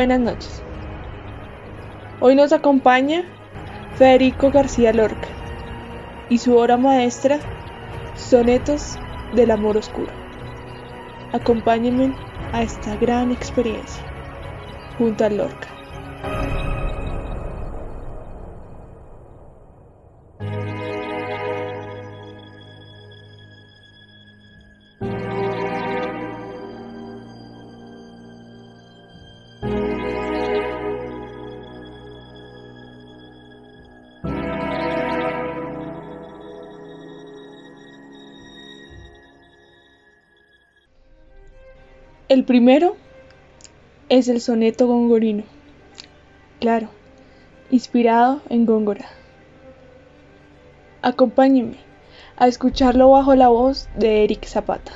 Buenas noches. Hoy nos acompaña Federico García Lorca y su obra maestra, Sonetos del Amor Oscuro. Acompáñenme a esta gran experiencia junto a Lorca. El primero es el soneto gongorino, claro, inspirado en Góngora. Acompáñenme a escucharlo bajo la voz de Eric Zapata.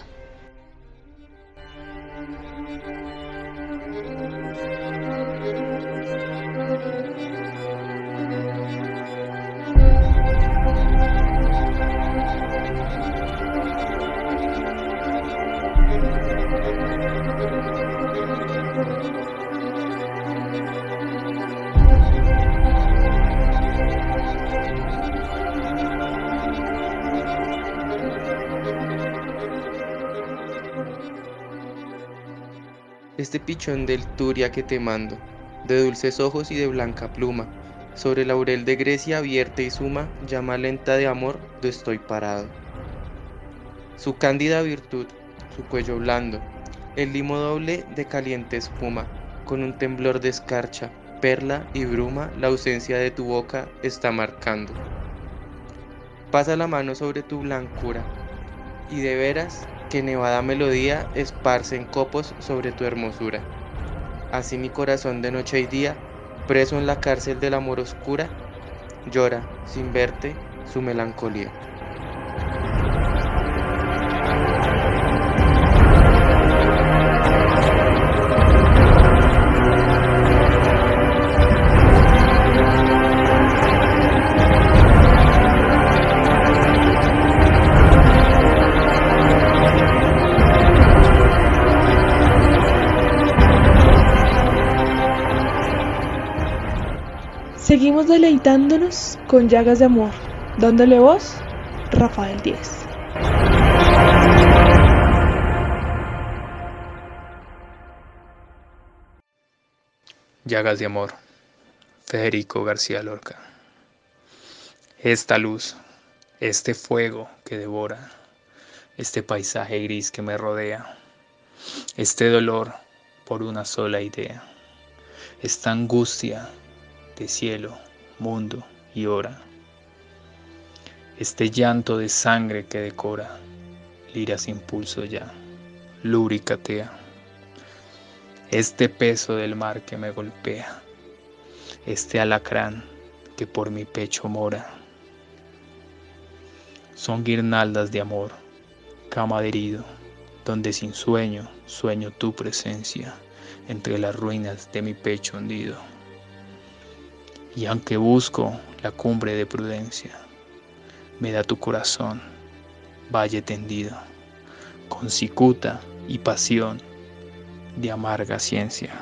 Pichón del Turia que te mando, de dulces ojos y de blanca pluma, sobre laurel de Grecia abierta y suma, llama lenta de amor, do estoy parado. Su cándida virtud, su cuello blando, el limo doble de caliente espuma, con un temblor de escarcha, perla y bruma, la ausencia de tu boca está marcando. Pasa la mano sobre tu blancura, y de veras que nevada melodía esparce en copos sobre tu hermosura. Así mi corazón de noche y día, preso en la cárcel del amor oscura, llora sin verte su melancolía. Deleitándonos con llagas de amor, dándole voz Rafael Díez. Llagas de amor, Federico García Lorca. Esta luz, este fuego que devora, este paisaje gris que me rodea, este dolor por una sola idea, esta angustia de cielo, mundo y hora. Este llanto de sangre que decora, lira sin pulso ya, lubricatea. Este peso del mar que me golpea, este alacrán que por mi pecho mora. Son guirnaldas de amor, cama de herido, donde sin sueño sueño tu presencia entre las ruinas de mi pecho hundido. Y aunque busco la cumbre de prudencia, me da tu corazón, valle tendido, con cicuta y pasión de amarga ciencia.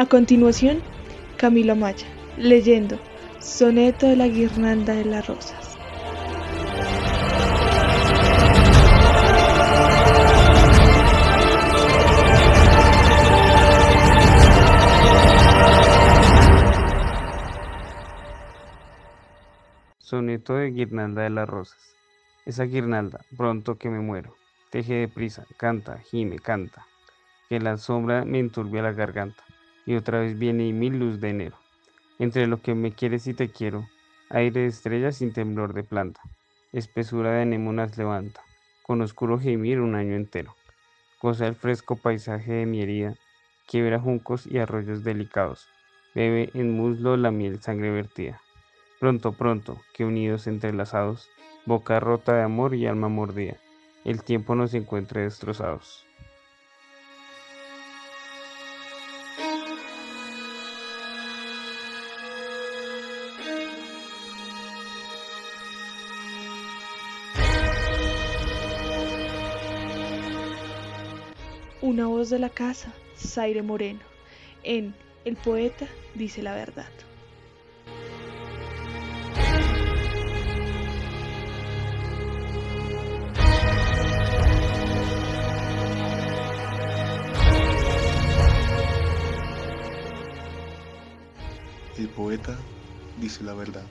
A continuación, Camilo Maya, leyendo Soneto de la Guirnalda de las Rosas. Soneto de guirnalda de las rosas. Esa guirnalda, pronto que me muero, teje deprisa, canta, gime, canta, que la sombra me enturbia la garganta, y otra vez viene y mil luz de enero. Entre lo que me quieres y te quiero, aire de estrellas sin temblor de planta, espesura de anémonas levanta, con oscuro gemir un año entero. Goza el fresco paisaje de mi herida, quiebra juncos y arroyos delicados, bebe en muslo la miel sangre vertida. Pronto, pronto, que unidos entrelazados, boca rota de amor y alma mordida, el tiempo nos encuentre destrozados. Una voz de la casa, Zaire Moreno. En El poeta dice la verdad. El poeta dice la verdad.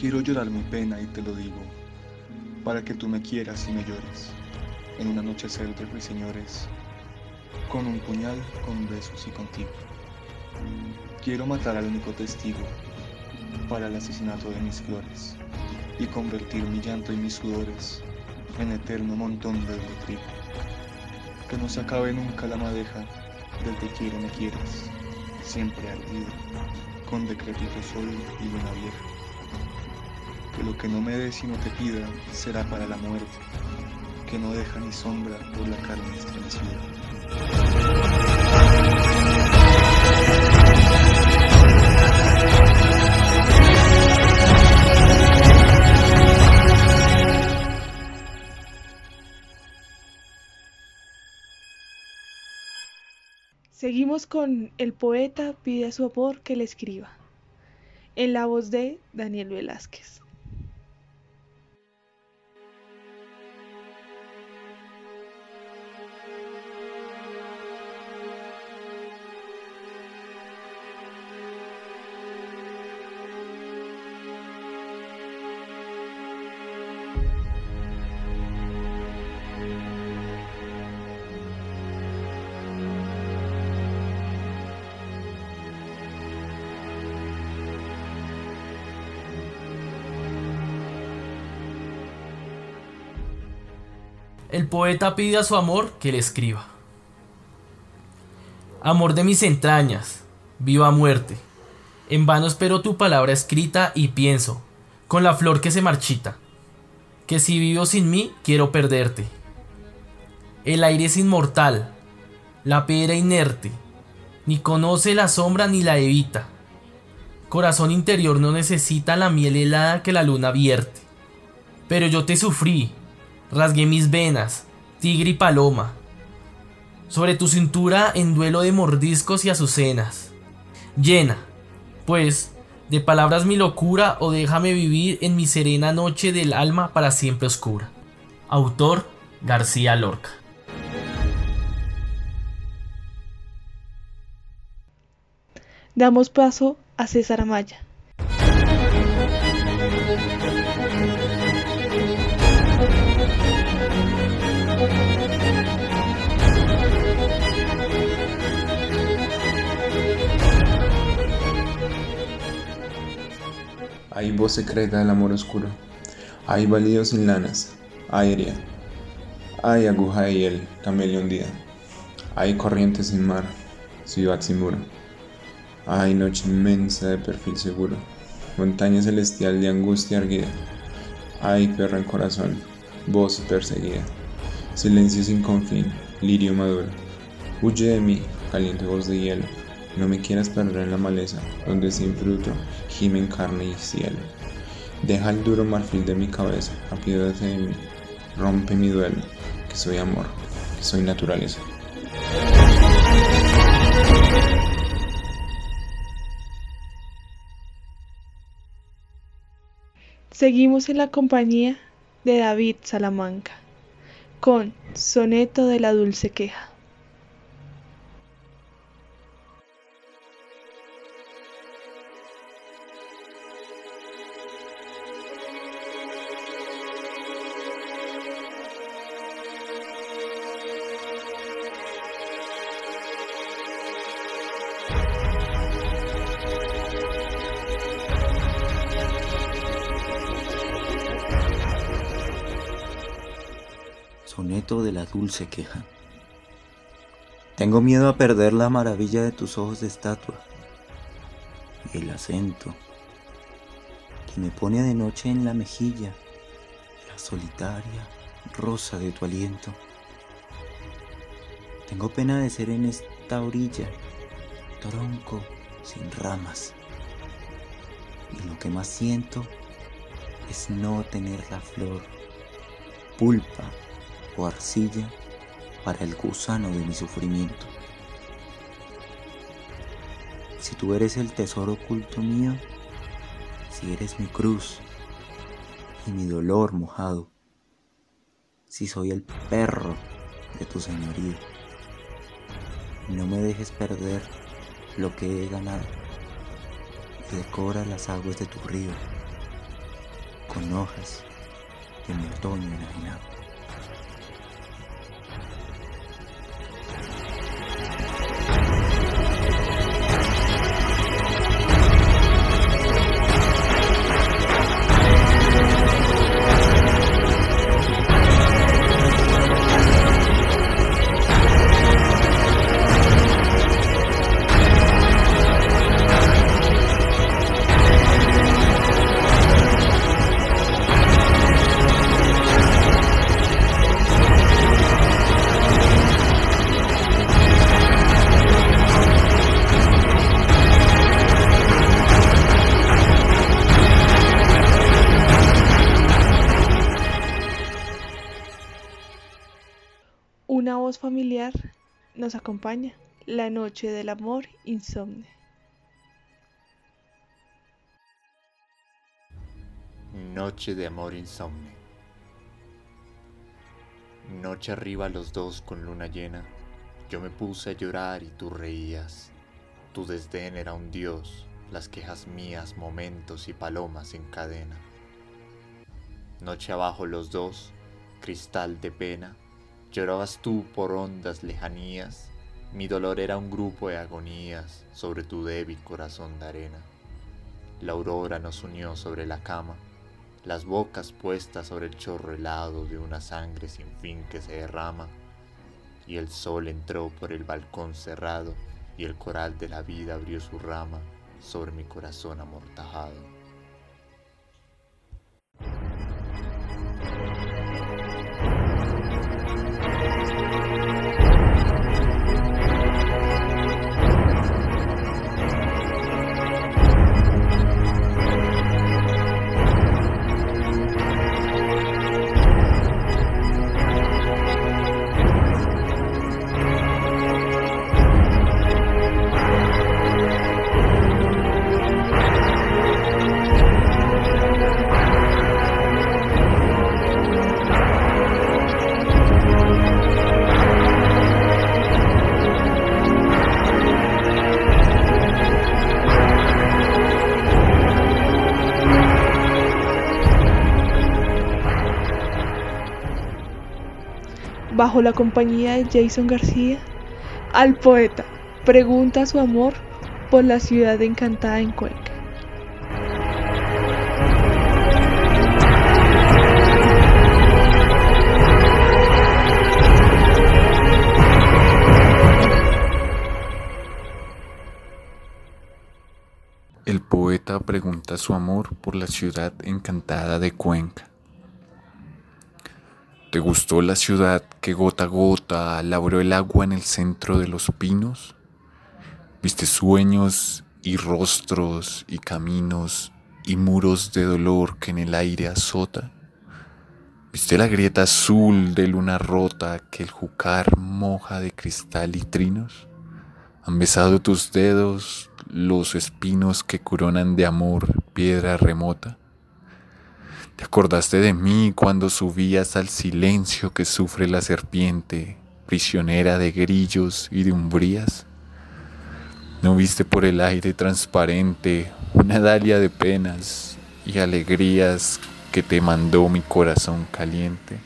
Quiero llorar mi pena y te lo digo, para que tú me quieras y me llores en un anochecer de ruiseñores, con un puñal, con besos y contigo. Quiero matar al único testigo para el asesinato de mis flores y convertir mi llanto y mis sudores en eterno montón de trigo. Que no se acabe nunca la madeja del te quiero me quieres, siempre ardido, con decrépito sol y luna vieja. Que lo que no me des y no te pida será para la muerte que no deja ni sombra por la carne estremecida. Seguimos con El poeta pide a su amor que le escriba, en la voz de Daniel Velázquez. Poeta pide a su amor que le escriba. Amor de mis entrañas, viva muerte. En vano espero tu palabra escrita y pienso, con la flor que se marchita, que si vivo sin mí quiero perderte. El aire es inmortal, la piedra inerte, ni conoce la sombra ni la evita. Corazón interior no necesita la miel helada que la luna vierte. Pero yo te sufrí, rasgué mis venas, tigre y paloma. Sobre tu cintura en duelo de mordiscos y azucenas. Llena, pues, de palabras mi locura o déjame vivir en mi serena noche del alma para siempre oscura. Autor García Lorca. Damos paso a César Amaya. Hay voz secreta del amor oscuro. Hay balido sin lanas, aérea. Hay aguja de hiel, camellia hundida. Hay corriente sin mar, ciudad sin muro. Hay noche inmensa de perfil seguro, montaña celestial de angustia erguida. Hay perro en corazón, voz perseguida. Silencio sin confín, lirio maduro. Huye de mí, caliente voz de hielo no me quieras perder en la maleza, donde sin fruto gimen carne y cielo. Deja el duro marfil de mi cabeza, apiádate de mí, rompe mi duelo, que soy amor, que soy naturaleza. Seguimos en la compañía de David Salamanca con Soneto de la Dulce Queja. De la dulce queja. Tengo miedo a perder la maravilla de tus ojos de estatua y el acento que me pone de noche en la mejilla la solitaria rosa de tu aliento. Tengo pena de ser en esta orilla, tronco sin ramas. Y lo que más siento es no tener la flor, pulpa o arcilla para el gusano de mi sufrimiento. Si tú eres el tesoro oculto mío, si eres mi cruz y mi dolor mojado, si soy el perro de tu señoría, no me dejes perder lo que he ganado y decora las aguas de tu río con hojas de mi otoño enajenado. Nos acompaña, la noche del amor insomne. Noche de amor insomne. Noche arriba los dos con luna llena. Yo me puse a llorar y tú reías. Tu desdén era un dios, las quejas mías, momentos y palomas en cadena. Noche abajo los dos, cristal de pena. Llorabas tú por hondas lejanías. Mi dolor era un grupo de agonías sobre tu débil corazón de arena. La aurora nos unió sobre la cama las bocas puestas sobre el chorro helado de una sangre sin fin que se derrama, y el sol entró por el balcón cerrado, y el coral de la vida abrió su rama sobre mi corazón amortajado. Bajo la compañía de Jason García, al poeta pregunta su amor por la ciudad encantada en Cuenca. El poeta pregunta su amor por la ciudad encantada de Cuenca. ¿Te gustó la ciudad que gota a gota labró el agua en el centro de los pinos? ¿Viste sueños y rostros y caminos y muros de dolor que en el aire azota? ¿Viste la grieta azul de luna rota que el jucar moja de cristal y trinos? ¿Han besado tus dedos los espinos que coronan de amor piedra remota? ¿Te acordaste de mí cuando subías al silencio que sufre la serpiente, prisionera de grillos y de umbrías? ¿No viste por el aire transparente una dalia de penas y alegrías que te mandó mi corazón caliente?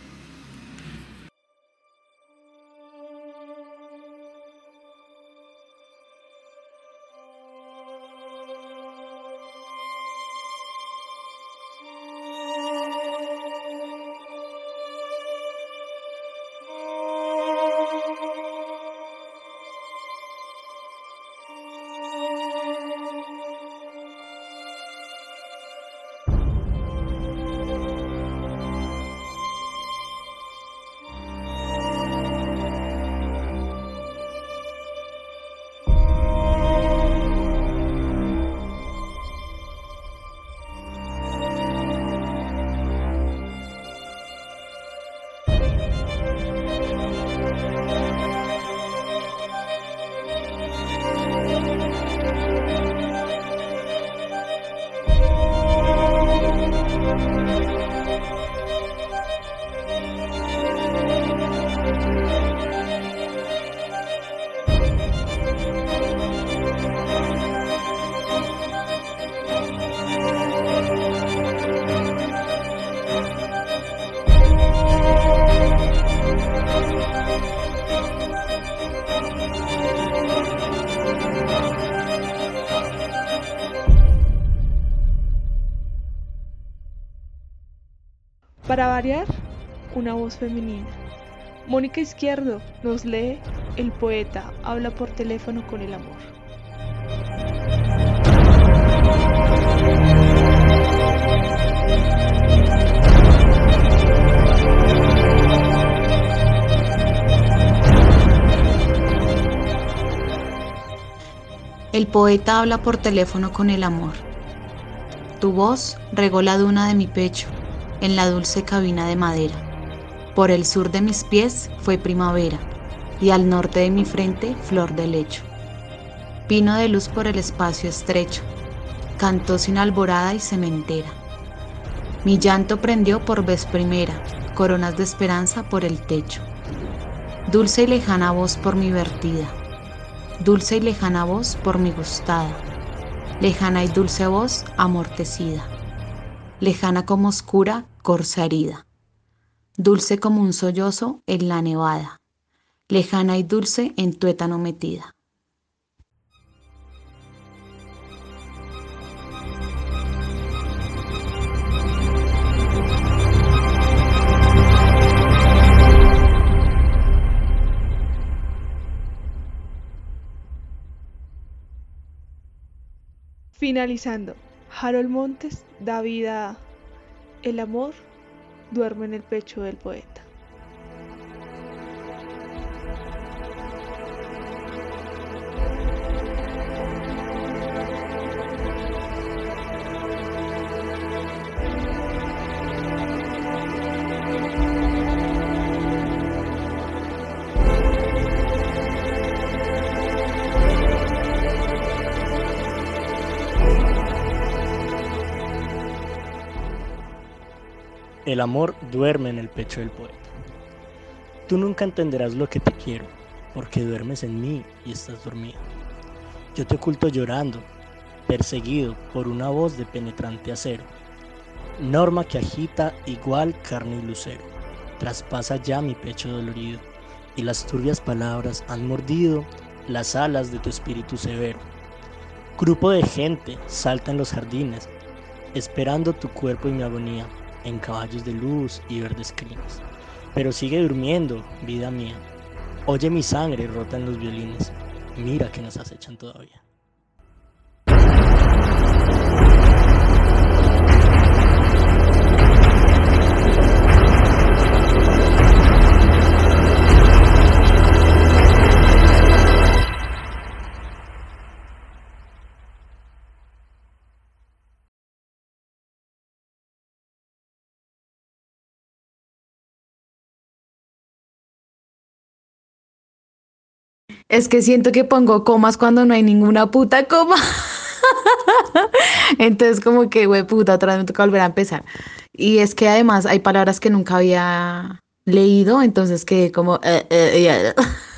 Para variar, una voz femenina. Mónica Izquierdo nos lee El poeta habla por teléfono con el amor. El poeta habla por teléfono con el amor. Tu voz regó la duna de mi pecho en la dulce cabina de madera. Por el sur de mis pies fue primavera y al norte de mi frente flor de lecho. Pino de luz por el espacio estrecho, cantó sin alborada y cementera. Mi llanto prendió por vez primera, coronas de esperanza por el techo. Dulce y lejana voz por mi vertida, dulce y lejana voz por mi gustada, lejana y dulce voz amortecida, lejana como oscura corza herida, dulce como un sollozo en la nevada, lejana y dulce en tuétano metida. Finalizando, Harold Montes da vida El amor duerme en el pecho del poeta. El amor duerme en el pecho del poeta. Tú nunca entenderás lo que te quiero, porque duermes en mí y estás dormido. Yo te oculto llorando, perseguido por una voz de penetrante acero. Norma que agita igual carne y lucero. Traspasa ya mi pecho dolorido, y las turbias palabras han mordido las alas de tu espíritu severo. Grupo de gente salta en los jardines, esperando tu cuerpo y mi agonía en caballos de luz y verdes crinas. Pero sigue durmiendo, vida mía. Oye mi sangre rota en los violines. Mira que nos acechan todavía. Es que siento que pongo comas cuando no hay ninguna puta coma. Entonces como que, güey, puta, otra vez me toca volver a empezar. Y es que además hay palabras que nunca había leído, entonces que como... eh, eh, ya.